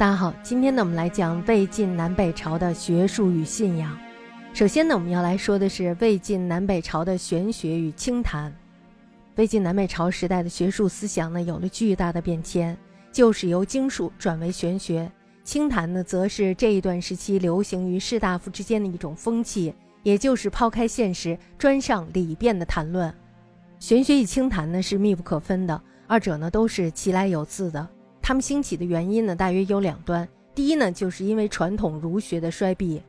大家好，今天呢，我们来讲魏晋南北朝的学术与信仰。首先呢，我们要来说的是魏晋南北朝的玄学与清谈。魏晋南北朝时代的学术思想呢，有了巨大的变迁，就是由经术转为玄学。清谈呢，则是这一段时期流行于士大夫之间的一种风气，也就是抛开现实，专上理变的谈论。玄学与清谈呢，是密不可分的，二者呢，都是其来有自的。他们兴起的原因呢，大约有两端。第一呢，就是因为传统儒学的衰弊。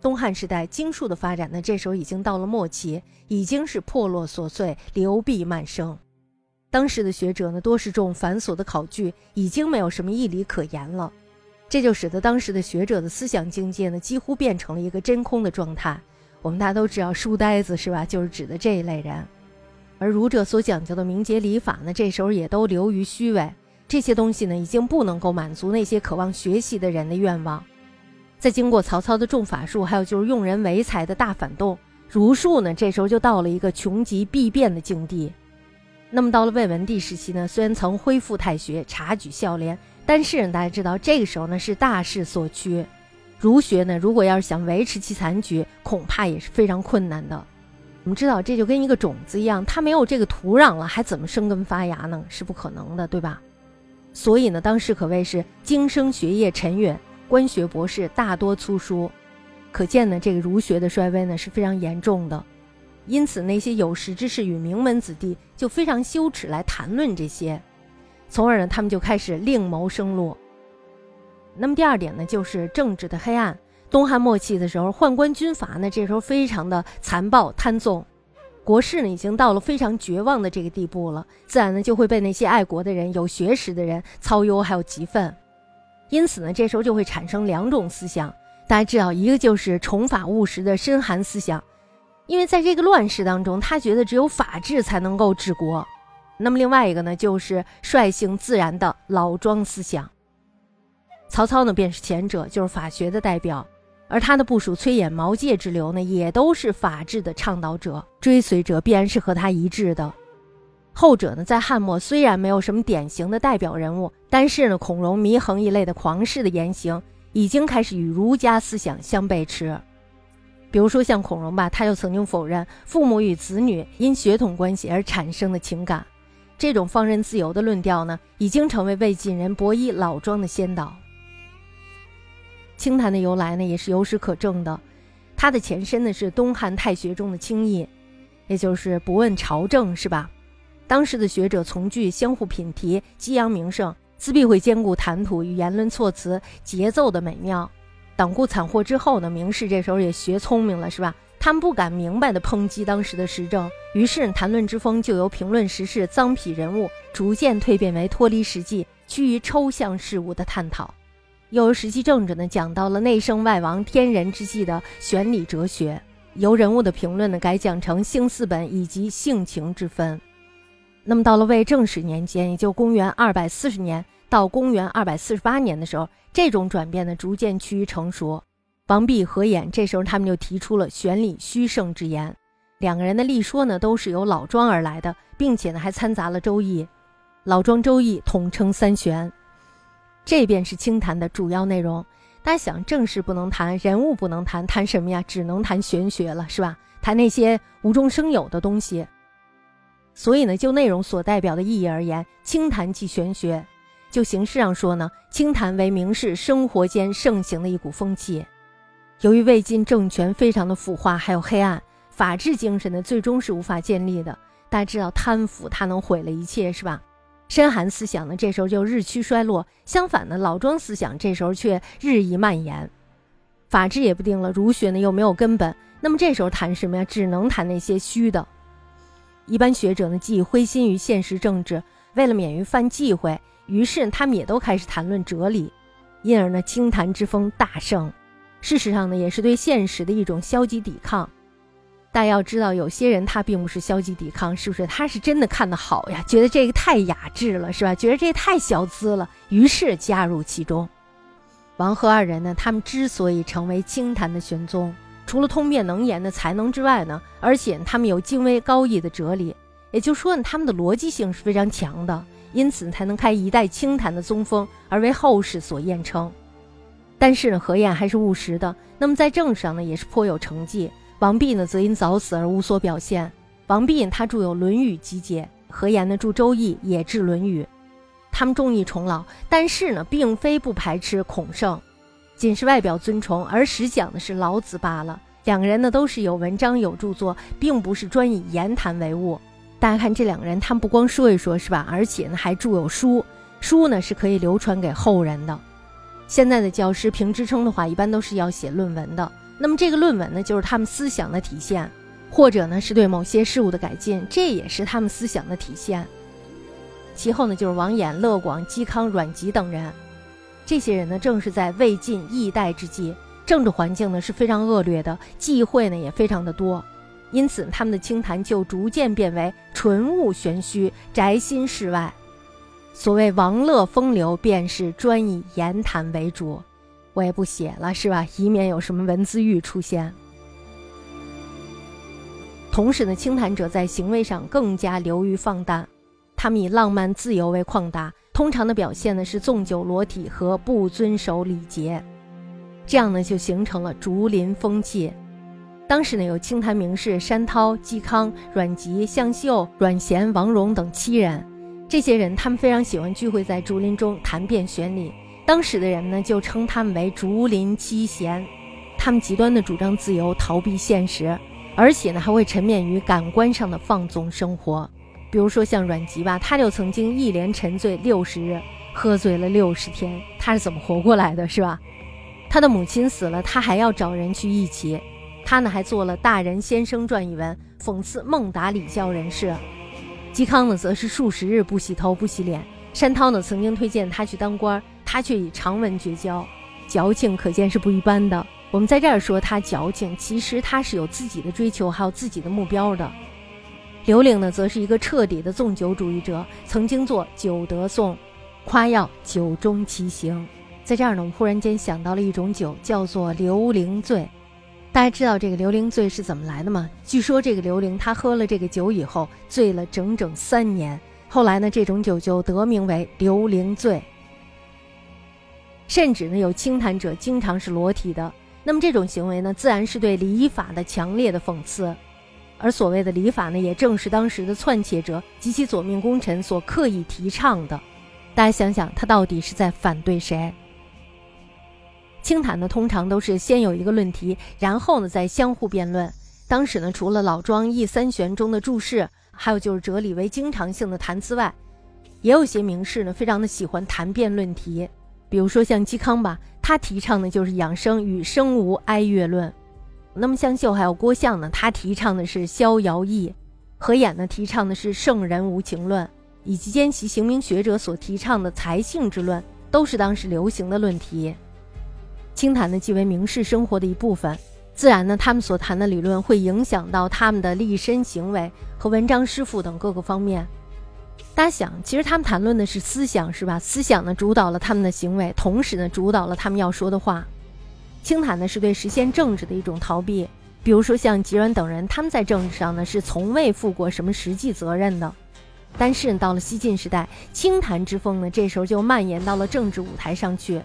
东汉时代经术的发展呢，这时候已经到了末期，已经是破落琐碎，流弊漫生。当时的学者呢，多是重繁琐的考据，已经没有什么义理可言了。这就使得当时的学者的思想境界呢，几乎变成了一个真空的状态。我们大家都知道，书呆子是吧？就是指的这一类人。而儒者所讲究的名节礼法呢，这时候也都流于虚伪。这些东西呢，已经不能够满足那些渴望学习的人的愿望。在经过曹操的重法术，还有就是用人为才的大反动，儒术呢，这时候就到了一个穷极必变的境地。那么到了魏文帝时期呢，虽然曾恢复太学，察举孝廉，但是大家知道，这个时候呢是大势所趋，儒学呢，如果要是想维持其残局，恐怕也是非常困难的。我们知道，这就跟一个种子一样，它没有这个土壤了，还怎么生根发芽呢？是不可能的，对吧？所以呢，当时可谓是经生学业沉远。官学博士大多粗疏，可见呢，这个儒学的衰微呢是非常严重的。因此，那些有识之士与名门子弟就非常羞耻来谈论这些，从而呢，他们就开始另谋生路。那么第二点呢，就是政治的黑暗。东汉末期的时候，宦官军阀呢，这时候非常的残暴贪纵，国势呢已经到了非常绝望的这个地步了，自然呢就会被那些爱国的人、有学识的人操忧还有激愤。因此呢，这时候就会产生两种思想，大家知道，一个就是崇法务实的深寒思想，因为在这个乱世当中，他觉得只有法治才能够治国；那么另外一个呢，就是率性自然的老庄思想。曹操呢，便是前者，就是法学的代表，而他的部属崔琰、毛玠之流呢，也都是法治的倡导者，追随者必然是和他一致的。后者呢，在汉末虽然没有什么典型的代表人物，但是呢，孔融、祢衡一类的狂士的言行已经开始与儒家思想相背驰。比如说像孔融吧，他就曾经否认父母与子女因血统关系而产生的情感，这种放任自由的论调呢，已经成为魏晋人博弈老庄的先导。清谈的由来呢，也是有史可证的，它的前身呢是东汉太学中的清议，也就是不问朝政，是吧？当时的学者从句相互品题，激扬名声，自必会兼顾谈吐与言论措辞节奏的美妙。党锢惨祸之后呢，名士这时候也学聪明了，是吧？他们不敢明白的抨击当时的时政，于是谈论之风就由评论时事、脏痞人物，逐渐蜕变为脱离实际、趋于抽象事物的探讨。又由实际政治呢，讲到了内圣外王、天人之际的玄理哲学。由人物的评论呢，改讲成性四本以及性情之分。那么到了魏正始年间，也就公元二百四十年到公元二百四十八年的时候，这种转变呢逐渐趋于成熟。王弼、何衍这时候他们就提出了玄理虚圣之言，两个人的立说呢都是由老庄而来的，并且呢还掺杂了周易。老庄周易统称三玄，这便是清谈的主要内容。大家想，正事不能谈，人物不能谈，谈什么呀？只能谈玄学了，是吧？谈那些无中生有的东西。所以呢，就内容所代表的意义而言，清谈即玄学；就形式上说呢，清谈为名士生活间盛行的一股风气。由于魏晋政权非常的腐化，还有黑暗，法治精神呢，最终是无法建立的。大家知道，贪腐它能毁了一切，是吧？深寒思想呢，这时候就日趋衰落；相反呢，老庄思想这时候却日益蔓延。法治也不定了，儒学呢又没有根本，那么这时候谈什么呀？只能谈那些虚的。一般学者呢，既灰心于现实政治，为了免于犯忌讳，于是他们也都开始谈论哲理，因而呢，清谈之风大盛。事实上呢，也是对现实的一种消极抵抗。但要知道，有些人他并不是消极抵抗，是不是？他是真的看得好呀，觉得这个太雅致了，是吧？觉得这太小资了，于是加入其中。王和二人呢，他们之所以成为清谈的玄宗。除了通变能言的才能之外呢，而且他们有精微高逸的哲理，也就是说呢，他们的逻辑性是非常强的，因此才能开一代清谈的宗风，而为后世所验称。但是呢，何晏还是务实的，那么在政治上呢，也是颇有成绩。王弼呢，则因早死而无所表现。王弼他著有《论语集解》，何晏呢著《周易》，也治《论语》。他们重义重老，但是呢，并非不排斥孔圣，仅是外表尊崇，而实讲的是老子罢了。两个人呢，都是有文章有著作，并不是专以言谈为务。大家看这两个人，他们不光说一说，是吧？而且呢，还著有书，书呢是可以流传给后人的。现在的教师评职称的话，一般都是要写论文的。那么这个论文呢，就是他们思想的体现，或者呢是对某些事物的改进，这也是他们思想的体现。其后呢，就是王衍、乐广、嵇康、阮籍等人。这些人呢，正是在魏晋易代之际，政治环境呢是非常恶劣的，忌讳呢也非常的多，因此他们的清谈就逐渐变为纯务玄虚、宅心事外。所谓王乐风流，便是专以言谈为主。我也不写了，是吧？以免有什么文字狱出现。同时呢，清谈者在行为上更加流于放荡。他们以浪漫自由为旷达，通常的表现呢是纵酒裸体和不遵守礼节，这样呢就形成了竹林风气。当时呢有清谈名士山涛、嵇康、阮籍、向秀、阮咸、王戎等七人，这些人他们非常喜欢聚会在竹林中谈辩玄理，当时的人呢就称他们为竹林七贤。他们极端的主张自由，逃避现实，而且呢还会沉湎于感官上的放纵生活。比如说像阮籍吧，他就曾经一连沉醉六十日，喝醉了六十天，他是怎么活过来的，是吧？他的母亲死了，他还要找人去义起。他呢还做了《大人先生传》一文，讽刺孟达礼教人士。嵇康呢则是数十日不洗头不洗脸。山涛呢曾经推荐他去当官，他却以长文绝交，矫情可见是不一般的。我们在这儿说他矫情，其实他是有自己的追求，还有自己的目标的。刘伶呢，则是一个彻底的纵酒主义者，曾经做《酒德颂》，夸耀酒中奇行。在这儿呢，我们忽然间想到了一种酒，叫做刘伶醉。大家知道这个刘伶醉是怎么来的吗？据说这个刘伶他喝了这个酒以后，醉了整整三年。后来呢，这种酒就得名为刘伶醉。甚至呢，有清谈者经常是裸体的。那么这种行为呢，自然是对礼法的强烈的讽刺。而所谓的礼法呢，也正是当时的篡窃者及其左命功臣所刻意提倡的。大家想想，他到底是在反对谁？清谈呢，通常都是先有一个论题，然后呢再相互辩论。当时呢，除了老庄易三玄中的注释，还有就是哲理为经常性的谈资外，也有些名士呢，非常的喜欢谈辩论题。比如说像嵇康吧，他提倡的就是养生与生无哀乐论。那么向秀还有郭象呢，他提倡的是逍遥意；何晏呢，提倡的是圣人无情论，以及兼其行名学者所提倡的才性之论，都是当时流行的论题。清谈呢，即为名士生活的一部分，自然呢，他们所谈的理论会影响到他们的立身行为和文章诗赋等各个方面。大家想，其实他们谈论的是思想，是吧？思想呢，主导了他们的行为，同时呢，主导了他们要说的话。清谈呢是对实现政治的一种逃避，比如说像吉阮等人，他们在政治上呢是从未负过什么实际责任的。但是到了西晋时代，清谈之风呢这时候就蔓延到了政治舞台上去。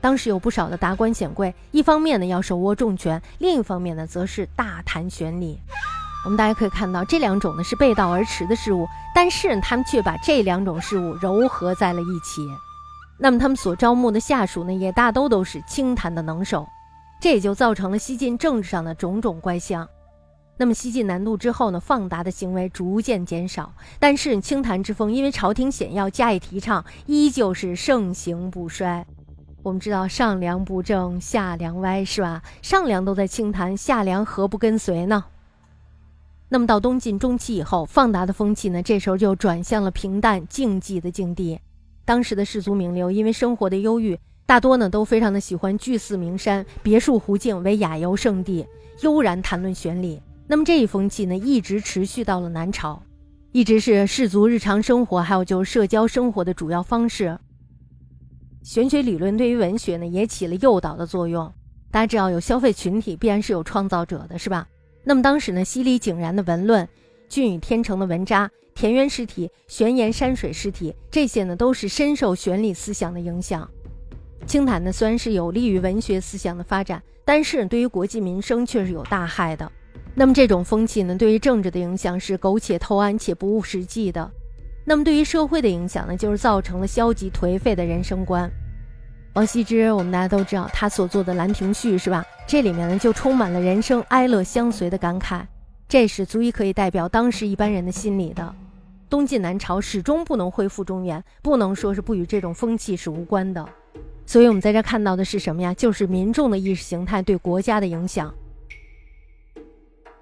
当时有不少的达官显贵，一方面呢要手握重权，另一方面呢则是大谈玄理。我们大家可以看到，这两种呢是背道而驰的事物，但是他们却把这两种事物糅合在了一起。那么他们所招募的下属呢，也大都都是清谈的能手，这也就造成了西晋政治上的种种怪象。那么西晋南渡之后呢，放达的行为逐渐减少，但是清谈之风因为朝廷显要加以提倡，依旧是盛行不衰。我们知道上梁不正下梁歪，是吧？上梁都在清谈，下梁何不跟随呢？那么到东晋中期以后，放达的风气呢，这时候就转向了平淡静寂的境地。当时的士族名流因为生活的忧郁，大多呢都非常的喜欢聚寺名山、别墅湖境为雅游胜地，悠然谈论玄理。那么这一风气呢，一直持续到了南朝，一直是士族日常生活还有就是社交生活的主要方式。玄学理论对于文学呢，也起了诱导的作用。大家知道，有消费群体，必然是有创造者的，是吧？那么当时呢，犀利井然的文论。俊与天成的文渣、田园诗体、玄岩山水诗体，这些呢都是深受玄理思想的影响。清谈呢虽然是有利于文学思想的发展，但是对于国计民生却是有大害的。那么这种风气呢，对于政治的影响是苟且偷安且不务实际的；那么对于社会的影响呢，就是造成了消极颓废的人生观。王羲之，我们大家都知道他所做的《兰亭序》是吧？这里面呢就充满了人生哀乐相随的感慨，这是足以可以代表当时一般人的心理的。东晋南朝始终不能恢复中原，不能说是不与这种风气是无关的。所以，我们在这看到的是什么呀？就是民众的意识形态对国家的影响。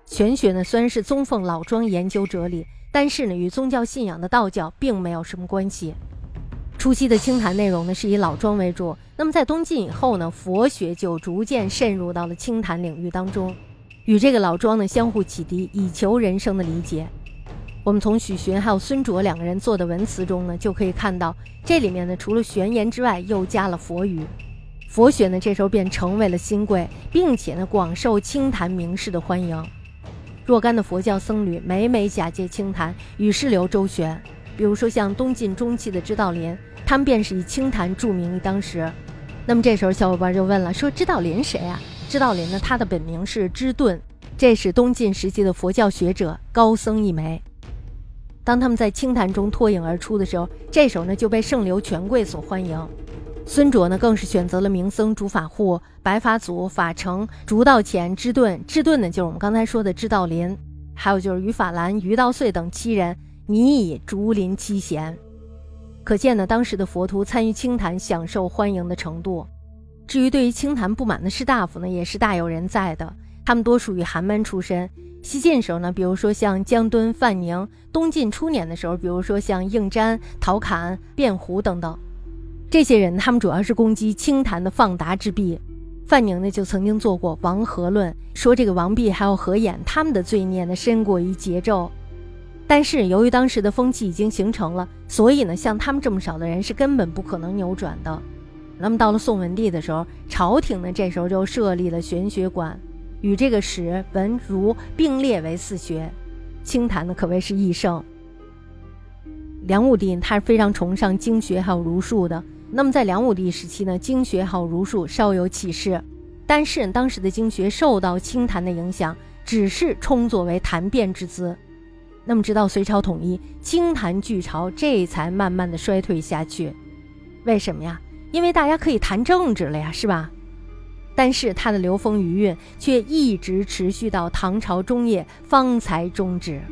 玄学呢，虽然是宗奉老庄研究哲理，但是呢，与宗教信仰的道教并没有什么关系。初期的清谈内容呢，是以老庄为主。那么在东晋以后呢，佛学就逐渐渗入到了清谈领域当中，与这个老庄呢相互启迪，以求人生的理解。我们从许询还有孙卓两个人做的文辞中呢，就可以看到，这里面呢除了玄言之外，又加了佛语。佛学呢这时候便成为了新贵，并且呢广受清谈名士的欢迎。若干的佛教僧侣每每假借清谈与世流周旋，比如说像东晋中期的知道林，他们便是以清谈著名于当时。那么这时候小伙伴就问了，说知道林谁啊？知道林呢，他的本名是知顿，这是东晋时期的佛教学者高僧一枚。当他们在清谈中脱颖而出的时候，这时候呢就被圣流权贵所欢迎。孙卓呢，更是选择了名僧竺法护、白法祖、法成、竺道乾、智顿。智顿呢，就是我们刚才说的智道林，还有就是于法兰、于道岁等七人，拟以竹林七贤。可见呢，当时的佛徒参与清谈，享受欢迎的程度。至于对于清谈不满的士大夫呢，也是大有人在的。他们多属于寒门出身。西晋时候呢，比如说像江敦、范宁；东晋初年的时候，比如说像应瞻、陶侃、卞胡等等。这些人，他们主要是攻击清谈的放达之弊。范宁呢，就曾经做过王和论，说这个王弼还有何晏，他们的罪孽呢，深过于桀纣。但是由于当时的风气已经形成了，所以呢，像他们这么少的人是根本不可能扭转的。那么到了宋文帝的时候，朝廷呢，这时候就设立了玄学馆，与这个史文儒并列为四学，清谈呢可谓是益盛。梁武帝他是非常崇尚经学还有儒术的。那么在梁武帝时期呢，经学好儒术稍有起势，但是当时的经学受到清谈的影响，只是充作为谈辩之资。那么直到隋朝统一，清谈巨潮这才慢慢的衰退下去。为什么呀？因为大家可以谈政治了呀，是吧？但是它的流风余韵却一直持续到唐朝中叶方才终止。